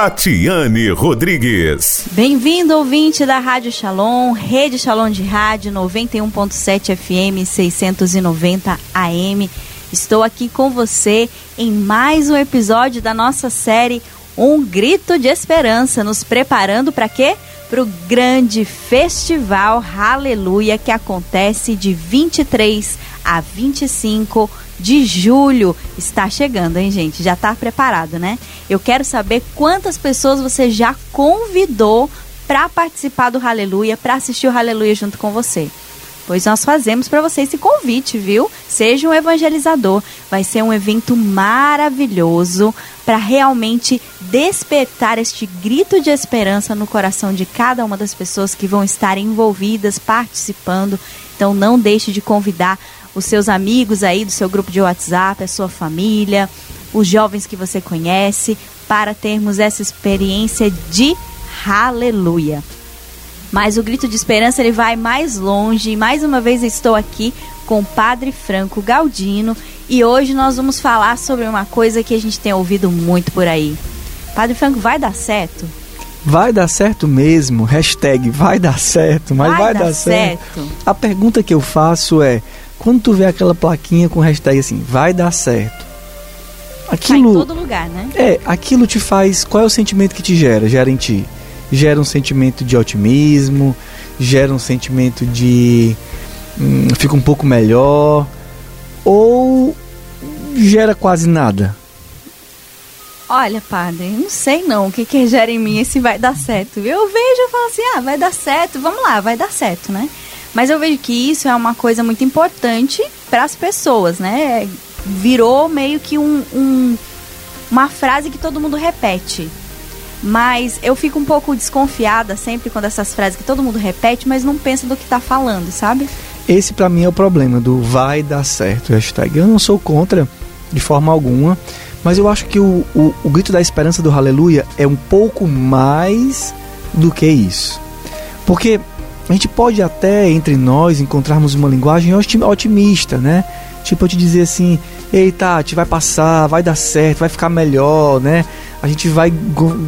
Tatiane Rodrigues. Bem-vindo, ouvinte da Rádio Shalom, Rede Shalom de Rádio 91.7 FM 690 AM. Estou aqui com você em mais um episódio da nossa série Um Grito de Esperança, nos preparando para quê? Para o grande festival Aleluia que acontece de 23 a 25 de julho. Está chegando, hein, gente? Já está preparado, né? Eu quero saber quantas pessoas você já convidou para participar do Aleluia, para assistir o Aleluia junto com você. Pois nós fazemos para você esse convite, viu? Seja um evangelizador. Vai ser um evento maravilhoso para realmente despertar este grito de esperança no coração de cada uma das pessoas que vão estar envolvidas, participando. Então não deixe de convidar os seus amigos aí do seu grupo de WhatsApp, a sua família, os jovens que você conhece, para termos essa experiência de aleluia. Mas o grito de esperança ele vai mais longe. Mais uma vez estou aqui com o Padre Franco Galdino e hoje nós vamos falar sobre uma coisa que a gente tem ouvido muito por aí. Padre Franco, vai dar certo? Vai dar certo mesmo. Hashtag vai dar certo, mas vai, vai dar, dar certo. certo. A pergunta que eu faço é: quando tu vê aquela plaquinha com hashtag assim, vai dar certo. Aquilo, tá em todo lugar, né? É, aquilo te faz. Qual é o sentimento que te gera? Gera em ti? Gera um sentimento de otimismo, gera um sentimento de. Hum, fica um pouco melhor. Ou gera quase nada? Olha, padre, não sei não o que, que gera em mim se vai dar certo. Eu vejo e falo assim, ah, vai dar certo, vamos lá, vai dar certo, né? Mas eu vejo que isso é uma coisa muito importante para as pessoas, né? Virou meio que um, um, uma frase que todo mundo repete. Mas eu fico um pouco desconfiada sempre quando essas frases que todo mundo repete, mas não pensa do que está falando, sabe? Esse para mim é o problema do vai dar certo hashtag. Eu não sou contra de forma alguma, mas eu acho que o, o, o grito da esperança do Aleluia é um pouco mais do que isso. Porque a gente pode até entre nós encontrarmos uma linguagem otimista, né? Tipo, eu te dizer assim, ei Tati, vai passar, vai dar certo, vai ficar melhor, né? A gente vai,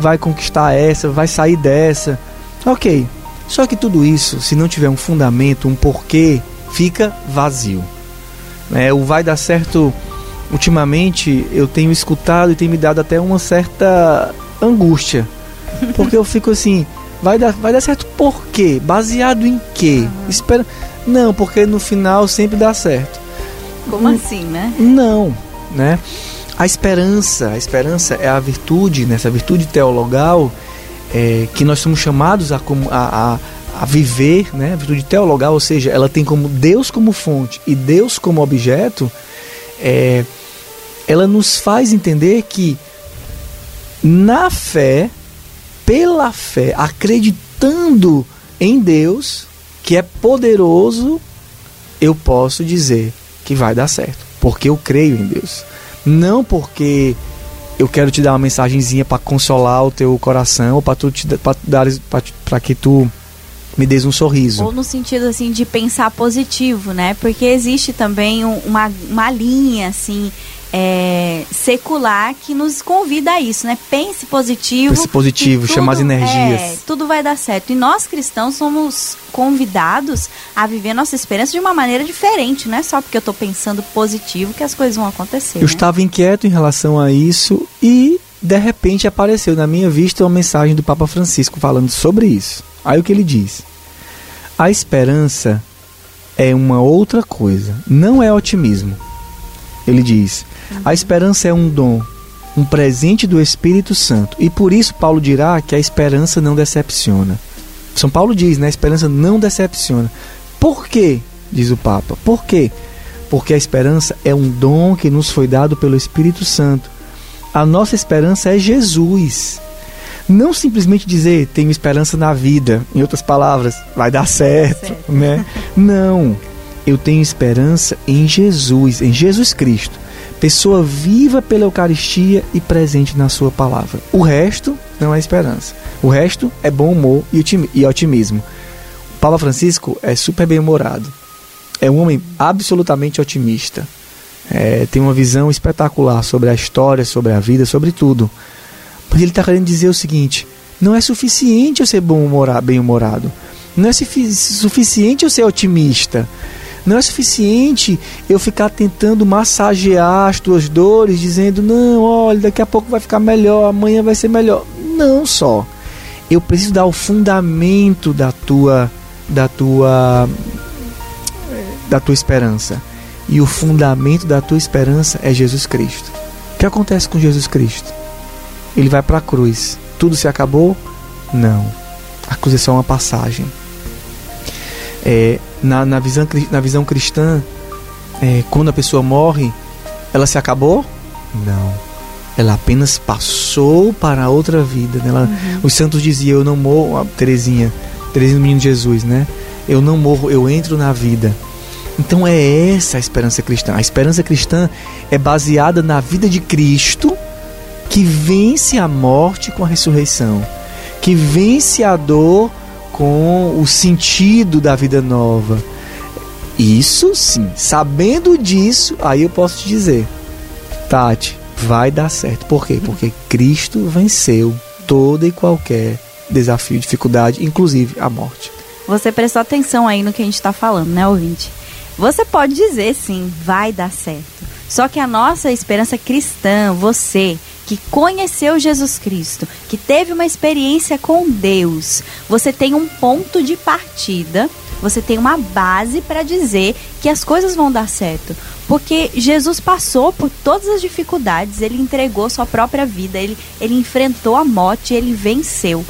vai conquistar essa, vai sair dessa. Ok. Só que tudo isso, se não tiver um fundamento, um porquê, fica vazio. É, o vai dar certo, ultimamente, eu tenho escutado e tem me dado até uma certa angústia. Porque eu fico assim, Vai dar, vai dar certo por quê? Baseado em quê? Uhum. Espera. Não, porque no final sempre dá certo. Como N assim, né? Não, né? A esperança, a esperança é a virtude, nessa né? virtude teologal é, que nós somos chamados a, a, a, a viver, né? A virtude teologal, ou seja, ela tem como Deus como fonte e Deus como objeto, é, ela nos faz entender que na fé pela fé, acreditando em Deus, que é poderoso, eu posso dizer que vai dar certo, porque eu creio em Deus. Não porque eu quero te dar uma mensagenzinha para consolar o teu coração ou para tu te dar para que tu me des um sorriso. Ou no sentido assim de pensar positivo, né? Porque existe também uma, uma linha assim é, secular que nos convida a isso, né? Pense positivo. Pense positivo, chamar as energias. É, tudo vai dar certo. E nós cristãos somos convidados a viver nossa esperança de uma maneira diferente, não é só porque eu estou pensando positivo que as coisas vão acontecer. Eu né? estava inquieto em relação a isso e de repente apareceu na minha vista uma mensagem do Papa Francisco falando sobre isso. Aí o que ele diz? A esperança é uma outra coisa, não é otimismo. Ele diz: a esperança é um dom, um presente do Espírito Santo. E por isso Paulo dirá que a esperança não decepciona. São Paulo diz, né? A esperança não decepciona. Por quê? Diz o Papa. Por quê? Porque a esperança é um dom que nos foi dado pelo Espírito Santo. A nossa esperança é Jesus. Não simplesmente dizer tenho esperança na vida, em outras palavras, vai dar certo, certo. né? Não. Eu tenho esperança em Jesus, em Jesus Cristo pessoa viva pela Eucaristia e presente na Sua palavra. O resto não é esperança. O resto é bom humor e otimismo. O Papa Francisco é super bem-humorado. É um homem absolutamente otimista. É, tem uma visão espetacular sobre a história, sobre a vida, sobre tudo. Mas ele está querendo dizer o seguinte: não é suficiente eu ser bem-humorado. Não é suficiente eu ser otimista. Não é suficiente eu ficar tentando massagear as tuas dores, dizendo: não, olha, daqui a pouco vai ficar melhor, amanhã vai ser melhor. Não só. Eu preciso dar o fundamento da tua, da tua, da tua esperança. E o fundamento da tua esperança é Jesus Cristo. O que acontece com Jesus Cristo? Ele vai para a cruz. Tudo se acabou? Não. A cruz é só uma passagem. É, na, na, visão, na visão cristã, é, quando a pessoa morre, ela se acabou? Não. Ela apenas passou para outra vida. Né? Ela, uhum. Os santos diziam: Eu não morro. A Terezinha, Terezinha do Menino Jesus, né? Eu não morro, eu entro na vida. Então é essa a esperança cristã. A esperança cristã é baseada na vida de Cristo que vence a morte com a ressurreição, que vence a dor com o sentido da vida nova. Isso sim, sabendo disso, aí eu posso te dizer, Tati, vai dar certo. Por quê? Porque Cristo venceu toda e qualquer desafio, dificuldade, inclusive a morte. Você prestou atenção aí no que a gente está falando, né, ouvinte? Você pode dizer sim, vai dar certo. Só que a nossa esperança cristã, você, que conheceu Jesus Cristo, que teve uma experiência com Deus, você tem um ponto de partida, você tem uma base para dizer que as coisas vão dar certo. Porque Jesus passou por todas as dificuldades, ele entregou sua própria vida, ele, ele enfrentou a morte, ele venceu.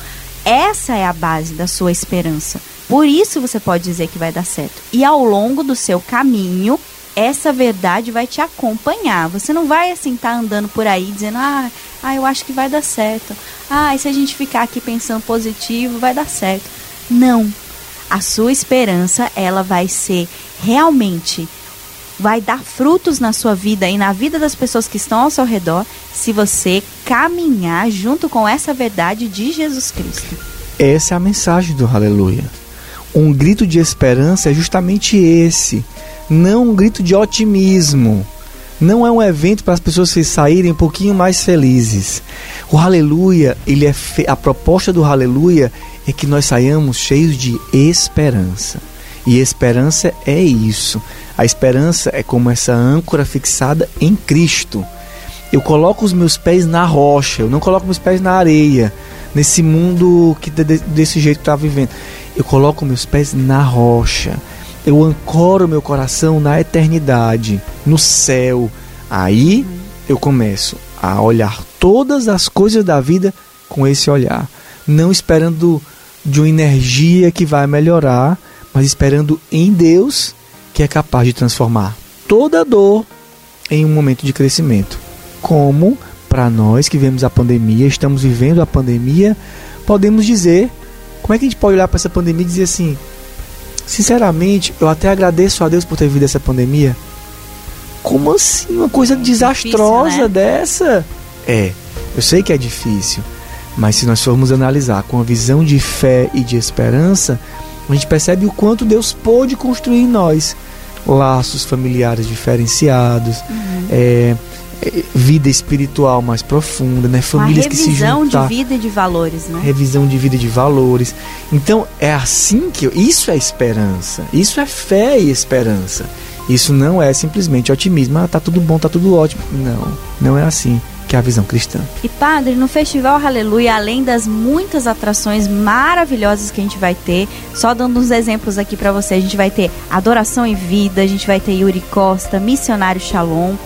Essa é a base da sua esperança. Por isso você pode dizer que vai dar certo. E ao longo do seu caminho, essa verdade vai te acompanhar. Você não vai assim estar tá andando por aí dizendo: "Ah, ah, eu acho que vai dar certo. Ah, e se a gente ficar aqui pensando positivo, vai dar certo". Não. A sua esperança, ela vai ser realmente vai dar frutos na sua vida e na vida das pessoas que estão ao seu redor se você caminhar junto com essa verdade de Jesus Cristo. Essa é a mensagem do Aleluia. Um grito de esperança é justamente esse não um grito de otimismo. Não é um evento para as pessoas saírem um pouquinho mais felizes. O aleluia, ele é fe... a proposta do aleluia é que nós saiamos cheios de esperança. E esperança é isso. A esperança é como essa âncora fixada em Cristo. Eu coloco os meus pés na rocha, eu não coloco meus pés na areia, nesse mundo que desse jeito está vivendo. Eu coloco meus pés na rocha eu ancoro meu coração na eternidade, no céu. Aí eu começo a olhar todas as coisas da vida com esse olhar, não esperando de uma energia que vai melhorar, mas esperando em Deus que é capaz de transformar toda dor em um momento de crescimento. Como para nós que vivemos a pandemia, estamos vivendo a pandemia, podemos dizer, como é que a gente pode olhar para essa pandemia e dizer assim: Sinceramente, eu até agradeço a Deus por ter vivido essa pandemia. Como assim? Uma coisa desastrosa difícil, né? dessa? É, eu sei que é difícil, mas se nós formos analisar com a visão de fé e de esperança, a gente percebe o quanto Deus pôde construir em nós laços familiares diferenciados, uhum. é, vida espiritual mais profunda, né? Famílias que se juntam. Revisão de vida e de valores, né? Revisão de vida e de valores. Então, é assim que... Eu, isso é esperança. Isso é fé e esperança. Isso não é simplesmente otimismo. Ah, tá tudo bom, tá tudo ótimo. Não, não é assim que é a visão cristã. E padre, no Festival Aleluia, além das muitas atrações maravilhosas que a gente vai ter, só dando uns exemplos aqui para você, a gente vai ter Adoração em Vida, a gente vai ter Yuri Costa, Missionário Shalom,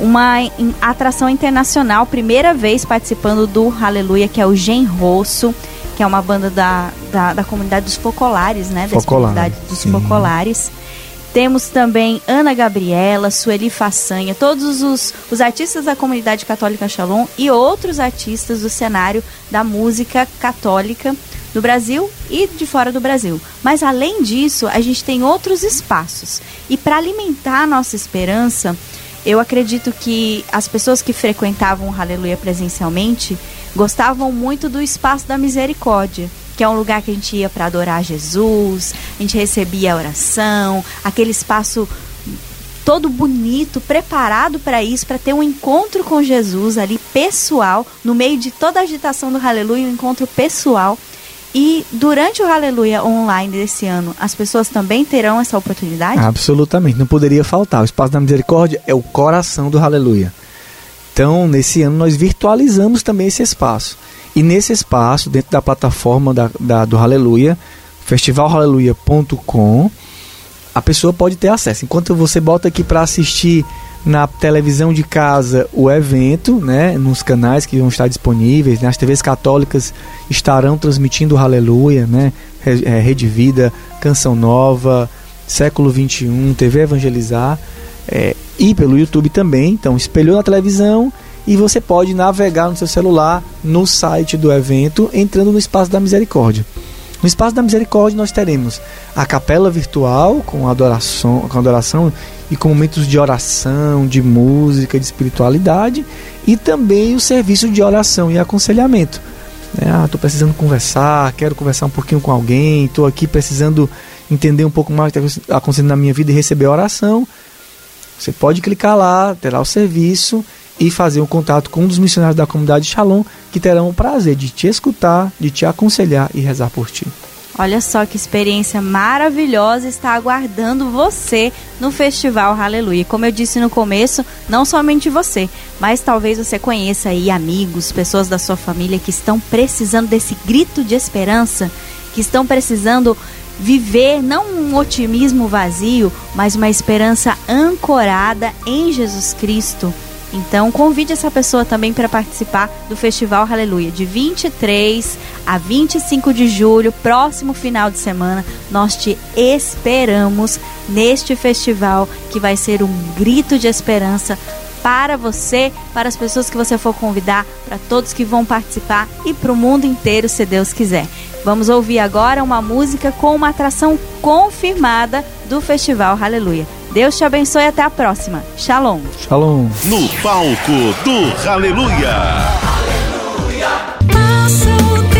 uma atração internacional, primeira vez participando do Aleluia, que é o Gen Rosso, que é uma banda da, da, da comunidade dos focolares, né? Da comunidade dos sim. focolares. Temos também Ana Gabriela, Sueli Façanha, todos os, os artistas da comunidade católica Shalom e outros artistas do cenário da música católica do Brasil e de fora do Brasil. Mas além disso, a gente tem outros espaços. E para alimentar a nossa esperança, eu acredito que as pessoas que frequentavam o Aleluia presencialmente gostavam muito do espaço da misericórdia, que é um lugar que a gente ia para adorar Jesus, a gente recebia a oração, aquele espaço todo bonito, preparado para isso, para ter um encontro com Jesus ali pessoal, no meio de toda a agitação do Aleluia, um encontro pessoal. E durante o Aleluia online desse ano, as pessoas também terão essa oportunidade? Absolutamente, não poderia faltar. O Espaço da Misericórdia é o coração do Aleluia. Então, nesse ano, nós virtualizamos também esse espaço. E nesse espaço, dentro da plataforma da, da do Aleluia, festivalaleluia.com, a pessoa pode ter acesso. Enquanto você bota aqui para assistir na televisão de casa o evento, né, nos canais que vão estar disponíveis, né, as TVs católicas estarão transmitindo Aleluia, né, é, Rede Vida, Canção Nova, Século 21, TV Evangelizar, é, e pelo YouTube também. Então, espelhou na televisão e você pode navegar no seu celular no site do evento, entrando no Espaço da Misericórdia. No Espaço da Misericórdia nós teremos a capela virtual com adoração, com adoração e com momentos de oração, de música, de espiritualidade e também o serviço de oração e aconselhamento. Né? Ah, estou precisando conversar, quero conversar um pouquinho com alguém, estou aqui precisando entender um pouco mais o que está acontecendo na minha vida e receber oração. Você pode clicar lá, terá o serviço e fazer um contato com um dos missionários da comunidade Shalom que terão o prazer de te escutar, de te aconselhar e rezar por ti. Olha só que experiência maravilhosa está aguardando você no Festival Aleluia. Como eu disse no começo, não somente você, mas talvez você conheça aí amigos, pessoas da sua família que estão precisando desse grito de esperança, que estão precisando viver não um otimismo vazio, mas uma esperança ancorada em Jesus Cristo. Então, convide essa pessoa também para participar do Festival Aleluia, de 23 a 25 de julho, próximo final de semana. Nós te esperamos neste festival que vai ser um grito de esperança para você, para as pessoas que você for convidar, para todos que vão participar e para o mundo inteiro, se Deus quiser. Vamos ouvir agora uma música com uma atração confirmada do Festival Aleluia. Deus te abençoe e até a próxima. Shalom. Shalom. No palco do Aleluia. Aleluia.